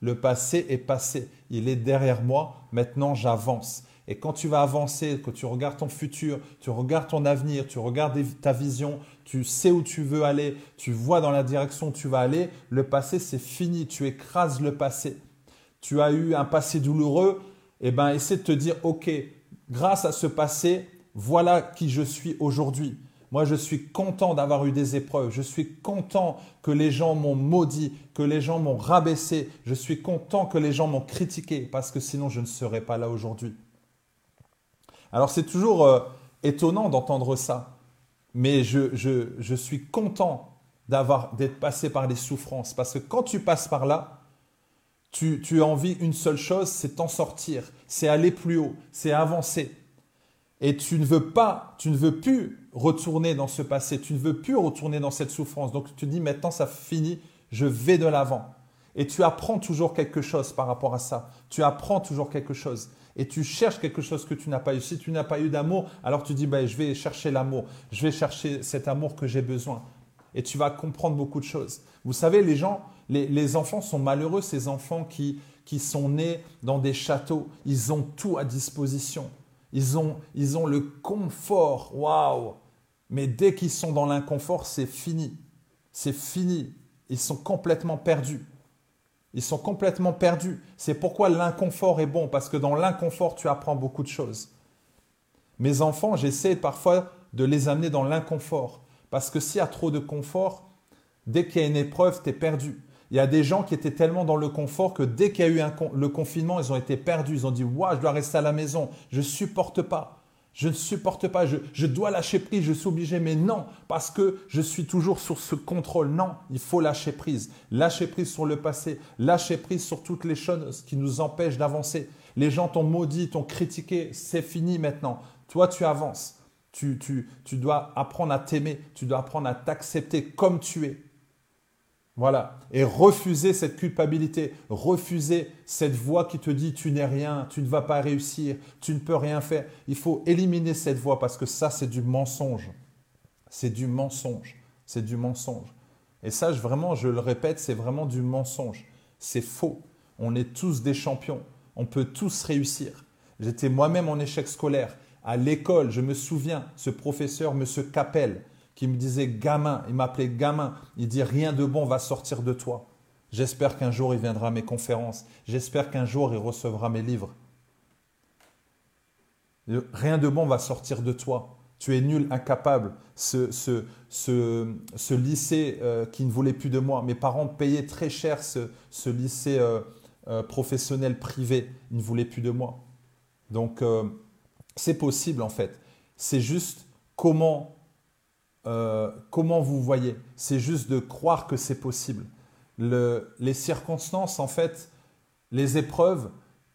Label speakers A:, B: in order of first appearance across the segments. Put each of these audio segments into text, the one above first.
A: Le passé est passé, il est derrière moi, maintenant j'avance. Et quand tu vas avancer, que tu regardes ton futur, tu regardes ton avenir, tu regardes ta vision, tu sais où tu veux aller, tu vois dans la direction où tu vas aller, le passé c'est fini, tu écrases le passé. Tu as eu un passé douloureux, eh ben essaie de te dire OK, grâce à ce passé, voilà qui je suis aujourd'hui. Moi, je suis content d'avoir eu des épreuves. Je suis content que les gens m'ont maudit, que les gens m'ont rabaissé. Je suis content que les gens m'ont critiqué parce que sinon je ne serais pas là aujourd'hui. Alors c'est toujours euh, étonnant d'entendre ça, mais je, suis content d'avoir d'être passé par les souffrances parce que quand tu passes par là, tu, tu as envie une seule chose, c'est t'en sortir, c'est aller plus haut, c'est avancer. Et tu ne veux pas, tu ne veux plus retourner dans ce passé, tu ne veux plus retourner dans cette souffrance. Donc tu te dis maintenant ça finit, je vais de l'avant. Et tu apprends toujours quelque chose par rapport à ça. Tu apprends toujours quelque chose. Et tu cherches quelque chose que tu n'as pas eu. Si tu n'as pas eu d'amour, alors tu dis, ben, je vais chercher l'amour. Je vais chercher cet amour que j'ai besoin. Et tu vas comprendre beaucoup de choses. Vous savez, les gens, les, enfants sont malheureux, ces enfants qui, qui sont nés dans des châteaux. Ils ont tout à disposition. Ils ont, le confort. Waouh Mais dès qu'ils sont dans l'inconfort, c'est fini. C'est fini. Ils sont complètement perdus. Ils sont complètement perdus. C'est pourquoi l'inconfort est bon, parce que dans l'inconfort, tu apprends beaucoup de choses. Mes enfants, j'essaie parfois de les amener dans l'inconfort, parce que s'il y a trop de confort, dès qu'il y a une épreuve, tu es perdu. Il y a des gens qui étaient tellement dans le confort que dès qu'il y a eu le confinement, ils ont été perdus. Ils ont dit Waouh, je dois rester à la maison. Je ne supporte pas. Je ne supporte pas. Je, dois lâcher prise. Je suis obligé. Mais non, parce que je suis toujours sur ce contrôle. Non, il faut lâcher prise. Lâcher prise sur le passé. Lâcher prise sur toutes les choses qui nous empêchent d'avancer. Les gens t'ont maudit, t'ont critiqué. C'est fini maintenant. Toi, tu avances. Tu, tu, tu dois apprendre à t'aimer. Tu dois apprendre à t'accepter comme tu es. Voilà. Et refuser cette culpabilité, refuser cette voix qui te dit tu n'es rien, tu ne vas pas réussir, tu ne peux rien faire. Il faut éliminer cette voix parce que ça, c'est du mensonge. C'est du mensonge. C'est du mensonge. Et ça, vraiment, je le répète, c'est vraiment du mensonge. C'est faux. On est tous des champions. On peut tous réussir. J'étais moi-même en échec scolaire. À l'école, je me souviens, ce professeur, M. Capel, qui me disait gamin, il m'appelait gamin, il dit rien de bon va sortir de toi. J'espère qu'un jour il viendra à mes conférences, j'espère qu'un jour il recevra mes livres. Rien de bon va sortir de toi. Tu es nul, incapable. Ce, ce, ce, lycée euh, qui ne voulait plus de moi, mes parents payaient très cher ce, lycée euh, euh, professionnel privé, ils ne voulaient plus de moi. Donc, c'est possible en fait. C'est juste comment euh, comment vous voyez. C'est juste de croire que c'est possible. les circonstances, en fait, les épreuves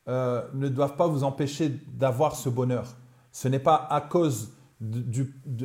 A: euh, ne doivent pas vous empêcher d'avoir ce bonheur. Ce n'est pas à cause,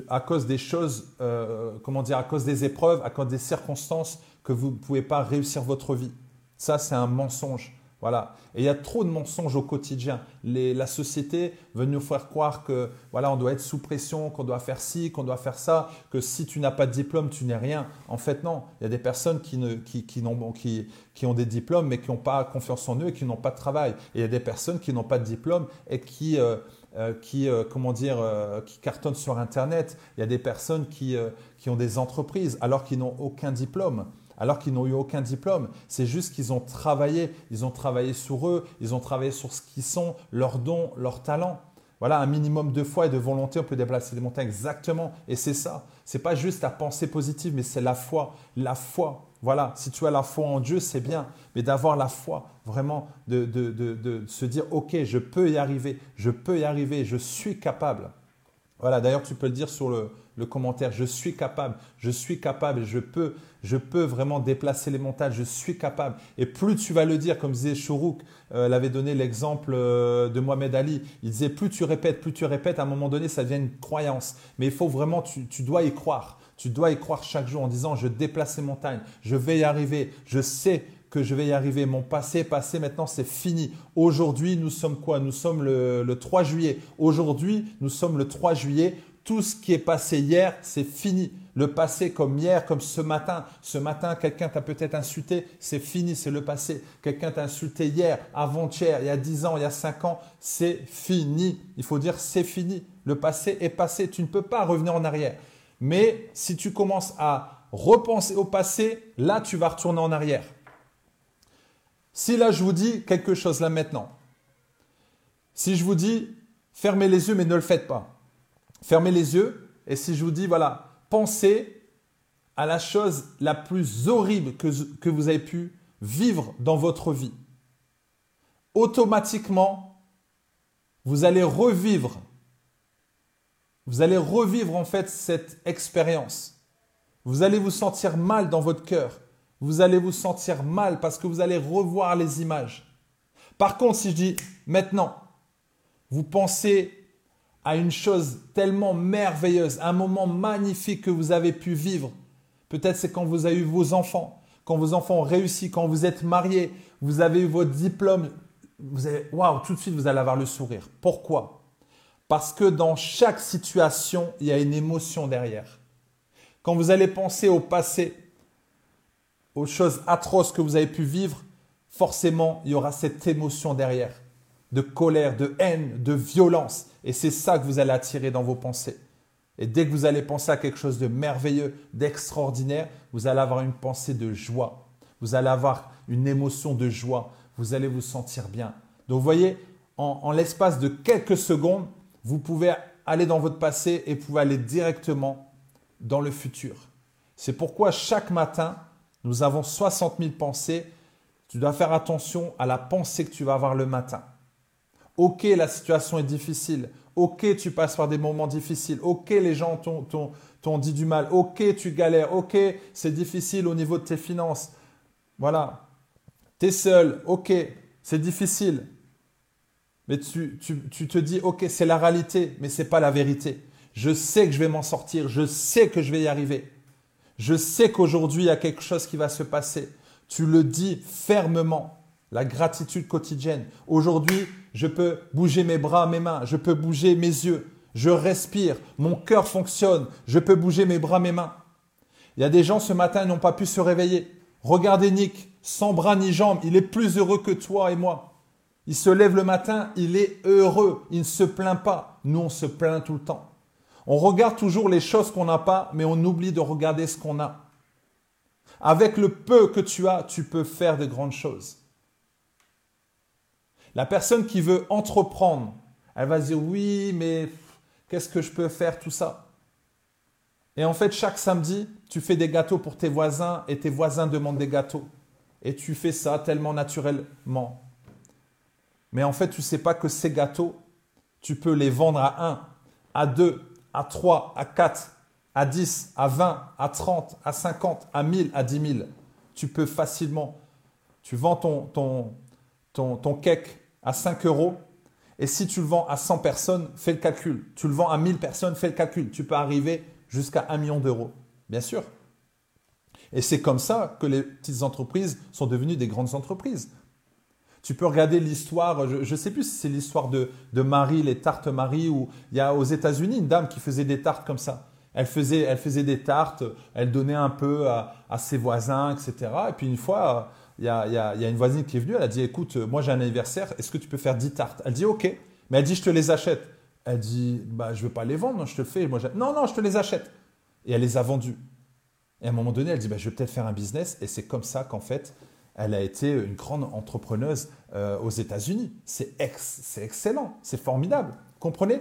A: à cause des choses, euh, comment dire, à cause des épreuves, à cause des circonstances que vous ne pouvez pas réussir votre vie. Ça, c'est un mensonge. Voilà. Et il y a trop de mensonges au quotidien. la société veut nous faire croire que voilà, on doit être sous pression, qu'on doit faire ci, qu'on doit faire ça, que si tu n'as pas de diplôme, tu n'es rien. En fait, non. Il y a des personnes qui, qui, qui, ont des diplômes mais qui n'ont pas confiance en eux et qui n'ont pas de travail. Il y a des personnes qui n'ont pas de diplôme et qui, euh, euh, qui euh, comment dire, qui cartonnent sur Internet. Il y a des personnes qui, qui ont des entreprises alors qu'ils n'ont aucun diplôme alors qu'ils n'ont eu aucun diplôme. C'est juste qu'ils ont travaillé, ils ont travaillé sur eux, ils ont travaillé sur ce qu'ils sont, leurs dons, leurs talents. Voilà, un minimum de foi et de volonté, on peut déplacer des montagnes exactement. Et c'est ça. C'est pas juste la pensée positive, mais c'est la foi. La foi. Voilà, si tu as la foi en Dieu, c'est bien. Mais d'avoir la foi, vraiment, de, de, se dire, OK, je peux y arriver, je peux y arriver, je suis capable. Voilà, d'ailleurs, tu peux le dire sur le, le commentaire. Je suis capable, je suis capable, je peux, je peux vraiment déplacer les montagnes, je suis capable. Et plus tu vas le dire, comme disait Chourouk, euh, elle avait donné l'exemple euh, de Mohamed Ali, il disait plus tu répètes, plus tu répètes, à un moment donné, ça devient une croyance. Mais il faut vraiment, tu, dois y croire. Tu dois y croire chaque jour en disant je déplace les montagnes, je vais y arriver, je sais que je vais y arriver. Mon passé passé, maintenant c'est fini. Aujourd'hui, nous sommes quoi? Nous sommes le, le 3 juillet. Aujourd'hui, nous sommes le 3 juillet tout ce qui est passé hier, c'est fini. Le passé comme hier, comme ce matin. Ce matin, quelqu'un t'a peut-être insulté, c'est fini, c'est le passé. Quelqu'un t'a insulté hier, avant-hier, il y a 10 ans, il y a 5 ans, c'est fini. Il faut dire c'est fini. Le passé est passé. Tu ne peux pas revenir en arrière. Mais si tu commences à repenser au passé, là, tu vas retourner en arrière. Si là, je vous dis quelque chose là maintenant, si je vous dis fermez les yeux mais ne le faites pas, fermez les yeux et si je vous dis voilà, pensez à la chose la plus horrible que, que vous avez pu vivre dans votre vie, automatiquement, vous allez revivre, vous allez revivre en fait cette expérience. Vous allez vous sentir mal dans votre cœur vous allez vous sentir mal parce que vous allez revoir les images. Par contre, si je dis maintenant, vous pensez à une chose tellement merveilleuse, un moment magnifique que vous avez pu vivre. Peut-être c'est quand vous avez eu vos enfants, quand vos enfants ont réussi, quand vous êtes mariés, vous avez eu votre diplôme. Vous avez, waouh, tout de suite vous allez avoir le sourire. Pourquoi? Parce que dans chaque situation, il y a une émotion derrière. Quand vous allez penser au passé, aux choses atroces que vous avez pu vivre, forcément, il y aura cette émotion derrière, de colère, de haine, de violence. Et c'est ça que vous allez attirer dans vos pensées. Et dès que vous allez penser à quelque chose de merveilleux, d'extraordinaire, vous allez avoir une pensée de joie. Vous allez avoir une émotion de joie. Vous allez vous sentir bien. Donc vous voyez, en, l'espace de quelques secondes, vous pouvez aller dans votre passé et vous pouvez aller directement dans le futur. C'est pourquoi chaque matin, nous avons 60 000 pensées. Tu dois faire attention à la pensée que tu vas avoir le matin. Ok, la situation est difficile. Ok, tu passes par des moments difficiles. Ok, les gens t'ont dit du mal. Ok, tu galères. Ok, c'est difficile au niveau de tes finances. Voilà. Tu es seul. Ok, c'est difficile. Mais tu, tu, te dis, ok, c'est la réalité, mais ce n'est pas la vérité. Je sais que je vais m'en sortir. Je sais que je vais y arriver. Je sais qu'aujourd'hui, il y a quelque chose qui va se passer. Tu le dis fermement. La gratitude quotidienne. Aujourd'hui, je peux bouger mes bras, mes mains. Je peux bouger mes yeux. Je respire. Mon cœur fonctionne. Je peux bouger mes bras, mes mains. Il y a des gens ce matin n'ont pas pu se réveiller. Regardez Nick, sans bras ni jambes. Il est plus heureux que toi et moi. Il se lève le matin, il est heureux. Il ne se plaint pas. Nous, on se plaint tout le temps. On regarde toujours les choses qu'on n'a pas, mais on oublie de regarder ce qu'on a. Avec le peu que tu as, tu peux faire de grandes choses. La personne qui veut entreprendre, elle va se dire oui, mais qu'est-ce que je peux faire, tout ça? Et en fait, chaque samedi, tu fais des gâteaux pour tes voisins et tes voisins demandent des gâteaux. Et tu fais ça tellement naturellement. Mais en fait, tu ne sais pas que ces gâteaux, tu peux les vendre à un, à deux, à 3, à 4, à 10, à 20, à 30, à 50, à 1000, à 10 000. Tu peux facilement, tu vends ton, ton cake à 5 euros et si tu le vends à 100 personnes, fais le calcul. Tu le vends à 1000 personnes, fais le calcul. Tu peux arriver jusqu'à 1 million d'euros, bien sûr. Et c'est comme ça que les petites entreprises sont devenues des grandes entreprises. Tu peux regarder l'histoire, je ne sais plus si c'est l'histoire de, Marie, les tartes Marie, où il y a aux États-Unis une dame qui faisait des tartes comme ça. Elle faisait, elle faisait des tartes, elle donnait un peu à, ses voisins, etc. Et puis une fois, il y, a, une voisine qui est venue, elle a dit, écoute, moi j'ai un anniversaire, est-ce que tu peux faire 10 tartes? Elle dit, ok. Mais elle dit, je te les achète. Elle dit, bah, je veux pas les vendre, je te fais. Moi, non, non, je te les achète. Et elle les a vendus. Et à un moment donné, elle dit, bah, je vais peut-être faire un business. Et c'est comme ça qu'en fait, elle a été une grande entrepreneuse euh, aux États-Unis. C'est excellent, c'est formidable. Comprenez?